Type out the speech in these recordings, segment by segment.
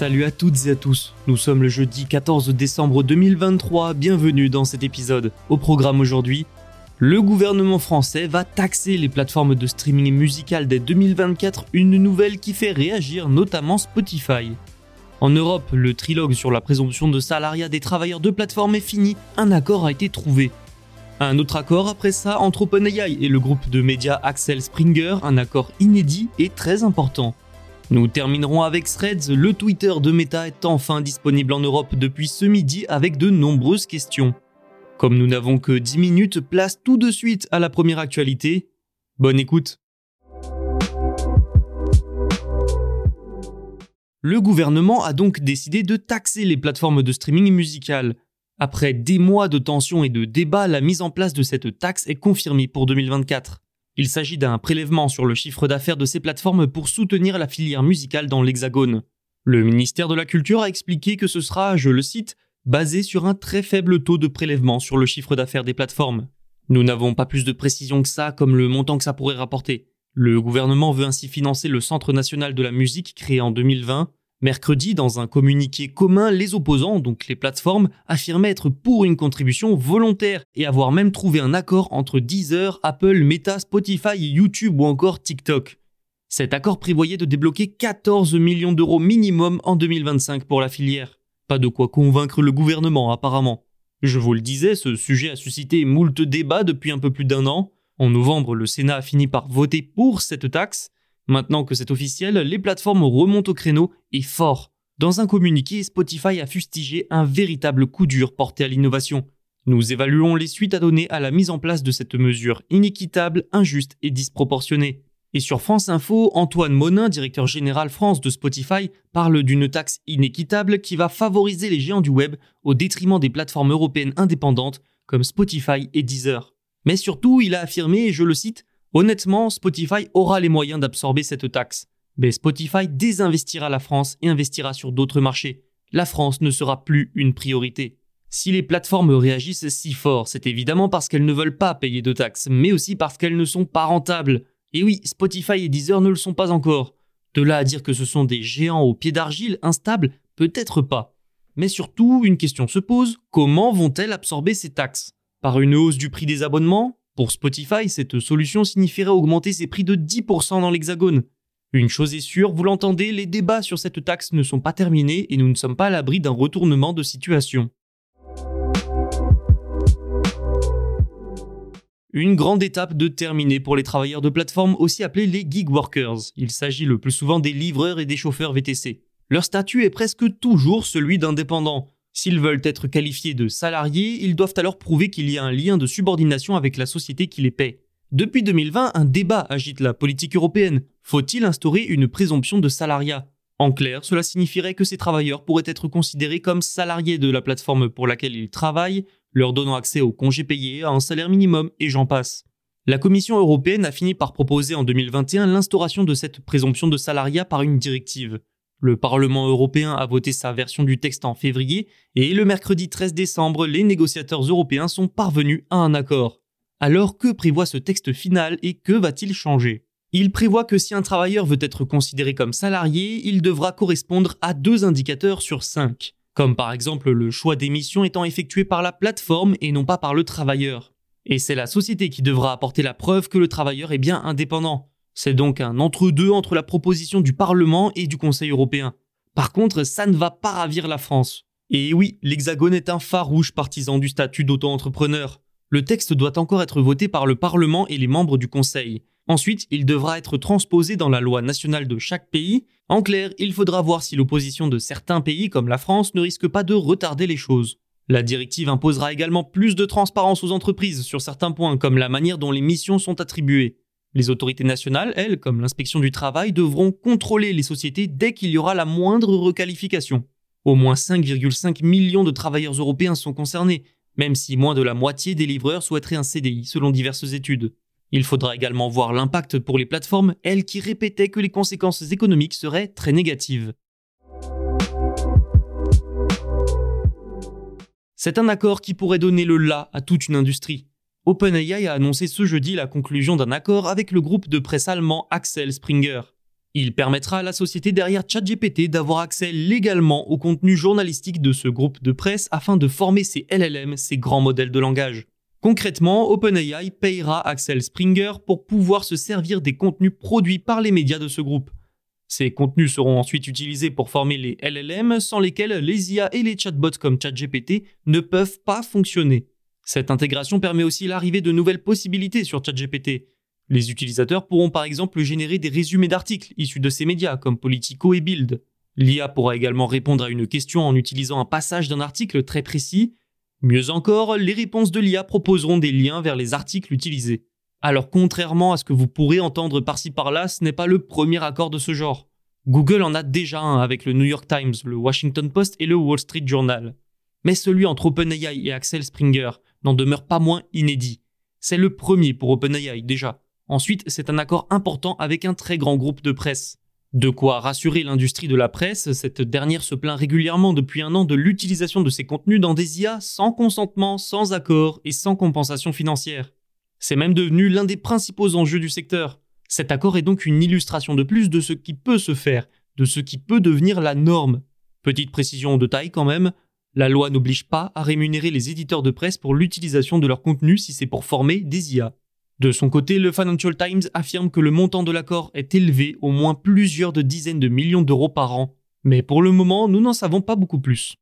Salut à toutes et à tous, nous sommes le jeudi 14 décembre 2023, bienvenue dans cet épisode. Au programme aujourd'hui, le gouvernement français va taxer les plateformes de streaming musical dès 2024, une nouvelle qui fait réagir notamment Spotify. En Europe, le trilogue sur la présomption de salariat des travailleurs de plateforme est fini, un accord a été trouvé. Un autre accord après ça entre OpenAI et le groupe de médias Axel Springer, un accord inédit et très important. Nous terminerons avec Threads, le Twitter de Meta est enfin disponible en Europe depuis ce midi avec de nombreuses questions. Comme nous n'avons que 10 minutes, place tout de suite à la première actualité. Bonne écoute. Le gouvernement a donc décidé de taxer les plateformes de streaming musical. Après des mois de tensions et de débats, la mise en place de cette taxe est confirmée pour 2024. Il s'agit d'un prélèvement sur le chiffre d'affaires de ces plateformes pour soutenir la filière musicale dans l'Hexagone. Le ministère de la Culture a expliqué que ce sera, je le cite, basé sur un très faible taux de prélèvement sur le chiffre d'affaires des plateformes. Nous n'avons pas plus de précision que ça comme le montant que ça pourrait rapporter. Le gouvernement veut ainsi financer le Centre national de la musique créé en 2020 Mercredi, dans un communiqué commun, les opposants, donc les plateformes, affirmaient être pour une contribution volontaire et avoir même trouvé un accord entre Deezer, Apple, Meta, Spotify, YouTube ou encore TikTok. Cet accord prévoyait de débloquer 14 millions d'euros minimum en 2025 pour la filière. Pas de quoi convaincre le gouvernement apparemment. Je vous le disais, ce sujet a suscité moult débats depuis un peu plus d'un an. En novembre, le Sénat a fini par voter pour cette taxe, Maintenant que c'est officiel, les plateformes remontent au créneau et fort. Dans un communiqué, Spotify a fustigé un véritable coup dur porté à l'innovation. Nous évaluons les suites à donner à la mise en place de cette mesure inéquitable, injuste et disproportionnée. Et sur France Info, Antoine Monin, directeur général France de Spotify, parle d'une taxe inéquitable qui va favoriser les géants du web au détriment des plateformes européennes indépendantes comme Spotify et Deezer. Mais surtout, il a affirmé, et je le cite, Honnêtement, Spotify aura les moyens d'absorber cette taxe. Mais Spotify désinvestira la France et investira sur d'autres marchés. La France ne sera plus une priorité. Si les plateformes réagissent si fort, c'est évidemment parce qu'elles ne veulent pas payer de taxes, mais aussi parce qu'elles ne sont pas rentables. Et oui, Spotify et Deezer ne le sont pas encore. De là à dire que ce sont des géants au pied d'argile, instables, peut-être pas. Mais surtout, une question se pose, comment vont-elles absorber ces taxes? Par une hausse du prix des abonnements? Pour Spotify, cette solution signifierait augmenter ses prix de 10% dans l'Hexagone. Une chose est sûre, vous l'entendez, les débats sur cette taxe ne sont pas terminés et nous ne sommes pas à l'abri d'un retournement de situation. Une grande étape de terminée pour les travailleurs de plateforme aussi appelés les gig workers. Il s'agit le plus souvent des livreurs et des chauffeurs VTC. Leur statut est presque toujours celui d'indépendant. S'ils veulent être qualifiés de salariés, ils doivent alors prouver qu'il y a un lien de subordination avec la société qui les paie. Depuis 2020, un débat agite la politique européenne. Faut-il instaurer une présomption de salariat? En clair, cela signifierait que ces travailleurs pourraient être considérés comme salariés de la plateforme pour laquelle ils travaillent, leur donnant accès aux congés payés, à un salaire minimum et j'en passe. La Commission européenne a fini par proposer en 2021 l'instauration de cette présomption de salariat par une directive. Le Parlement européen a voté sa version du texte en février et le mercredi 13 décembre, les négociateurs européens sont parvenus à un accord. Alors que prévoit ce texte final et que va-t-il changer? Il prévoit que si un travailleur veut être considéré comme salarié, il devra correspondre à deux indicateurs sur cinq, comme par exemple le choix des missions étant effectué par la plateforme et non pas par le travailleur. Et c'est la société qui devra apporter la preuve que le travailleur est bien indépendant. C'est donc un entre-deux entre la proposition du Parlement et du Conseil européen. Par contre, ça ne va pas ravir la France. Et oui, l'Hexagone est un farouche partisan du statut d'auto-entrepreneur. Le texte doit encore être voté par le Parlement et les membres du Conseil. Ensuite, il devra être transposé dans la loi nationale de chaque pays. En clair, il faudra voir si l'opposition de certains pays comme la France ne risque pas de retarder les choses. La directive imposera également plus de transparence aux entreprises sur certains points, comme la manière dont les missions sont attribuées. Les autorités nationales, elles, comme l'inspection du travail, devront contrôler les sociétés dès qu'il y aura la moindre requalification. Au moins 5,5 millions de travailleurs européens sont concernés, même si moins de la moitié des livreurs souhaiteraient un CDI selon diverses études. Il faudra également voir l'impact pour les plateformes, elles qui répétaient que les conséquences économiques seraient très négatives. C'est un accord qui pourrait donner le là à toute une industrie. OpenAI a annoncé ce jeudi la conclusion d'un accord avec le groupe de presse allemand Axel Springer. Il permettra à la société derrière ChatGPT d'avoir accès légalement au contenu journalistique de ce groupe de presse afin de former ses LLM, ses grands modèles de langage. Concrètement, OpenAI payera Axel Springer pour pouvoir se servir des contenus produits par les médias de ce groupe. Ces contenus seront ensuite utilisés pour former les LLM sans lesquels les IA et les chatbots comme ChatGPT ne peuvent pas fonctionner. Cette intégration permet aussi l'arrivée de nouvelles possibilités sur ChatGPT, les utilisateurs pourront par exemple générer des résumés d'articles issus de ces médias comme Politico et Build. L'IA pourra également répondre à une question en utilisant un passage d'un article très précis. Mieux encore, les réponses de l'IA proposeront des liens vers les articles utilisés. Alors contrairement à ce que vous pourrez entendre par-ci par-là, ce n'est pas le premier accord de ce genre. Google en a déjà un avec le New York Times, le Washington Post et le Wall Street Journal. Mais celui entre OpenAI et Axel Springer n'en demeure pas moins inédit. C'est le premier pour OpenAI déjà. Ensuite, c'est un accord important avec un très grand groupe de presse. De quoi rassurer l'industrie de la presse, cette dernière se plaint régulièrement depuis un an de l'utilisation de ses contenus dans des IA sans consentement, sans accord et sans compensation financière. C'est même devenu l'un des principaux enjeux du secteur. Cet accord est donc une illustration de plus de ce qui peut se faire, de ce qui peut devenir la norme. Petite précision de taille quand même, la loi n'oblige pas à rémunérer les éditeurs de presse pour l'utilisation de leur contenu si c'est pour former des IA. De son côté, le Financial Times affirme que le montant de l'accord est élevé au moins plusieurs de dizaines de millions d'euros par an. Mais pour le moment, nous n'en savons pas beaucoup plus.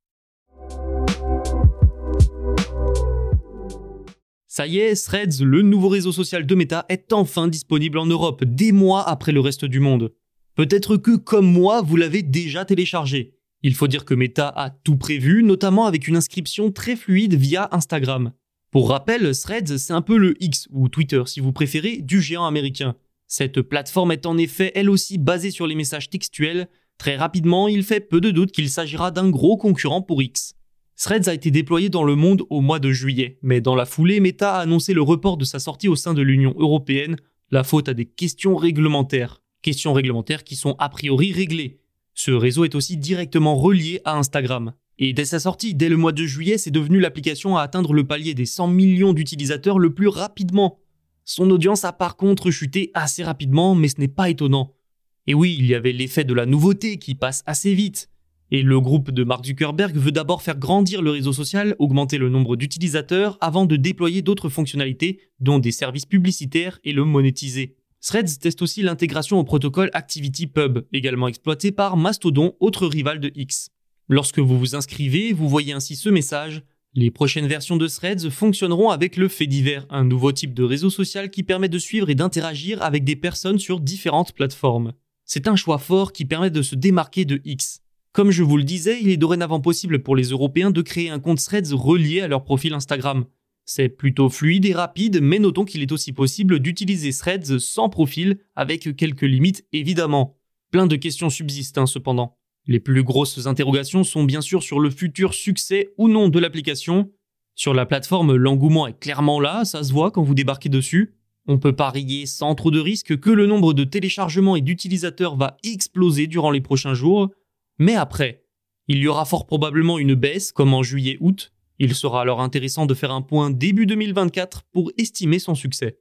Ça y est, Threads, le nouveau réseau social de Meta, est enfin disponible en Europe, des mois après le reste du monde. Peut-être que, comme moi, vous l'avez déjà téléchargé. Il faut dire que Meta a tout prévu, notamment avec une inscription très fluide via Instagram. Pour rappel, Threads, c'est un peu le X, ou Twitter si vous préférez, du géant américain. Cette plateforme est en effet elle aussi basée sur les messages textuels. Très rapidement, il fait peu de doute qu'il s'agira d'un gros concurrent pour X. Threads a été déployé dans le monde au mois de juillet, mais dans la foulée, Meta a annoncé le report de sa sortie au sein de l'Union européenne, la faute à des questions réglementaires. Questions réglementaires qui sont a priori réglées. Ce réseau est aussi directement relié à Instagram. Et dès sa sortie, dès le mois de juillet, c'est devenu l'application à atteindre le palier des 100 millions d'utilisateurs le plus rapidement. Son audience a par contre chuté assez rapidement, mais ce n'est pas étonnant. Et oui, il y avait l'effet de la nouveauté qui passe assez vite. Et le groupe de Mark Zuckerberg veut d'abord faire grandir le réseau social, augmenter le nombre d'utilisateurs, avant de déployer d'autres fonctionnalités, dont des services publicitaires, et le monétiser. Threads teste aussi l'intégration au protocole ActivityPub, également exploité par Mastodon, autre rival de X. Lorsque vous vous inscrivez, vous voyez ainsi ce message. Les prochaines versions de Threads fonctionneront avec le fait divers, un nouveau type de réseau social qui permet de suivre et d'interagir avec des personnes sur différentes plateformes. C'est un choix fort qui permet de se démarquer de X. Comme je vous le disais, il est dorénavant possible pour les Européens de créer un compte Threads relié à leur profil Instagram. C'est plutôt fluide et rapide, mais notons qu'il est aussi possible d'utiliser Threads sans profil, avec quelques limites évidemment. Plein de questions subsistent hein, cependant. Les plus grosses interrogations sont bien sûr sur le futur succès ou non de l'application. Sur la plateforme, l'engouement est clairement là, ça se voit quand vous débarquez dessus. On peut parier sans trop de risques que le nombre de téléchargements et d'utilisateurs va exploser durant les prochains jours. Mais après, il y aura fort probablement une baisse comme en juillet-août. Il sera alors intéressant de faire un point début 2024 pour estimer son succès.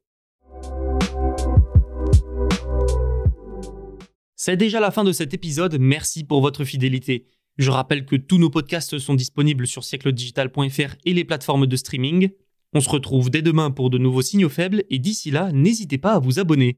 C'est déjà la fin de cet épisode, merci pour votre fidélité. Je rappelle que tous nos podcasts sont disponibles sur siècledigital.fr et les plateformes de streaming. On se retrouve dès demain pour de nouveaux signaux faibles et d'ici là, n'hésitez pas à vous abonner.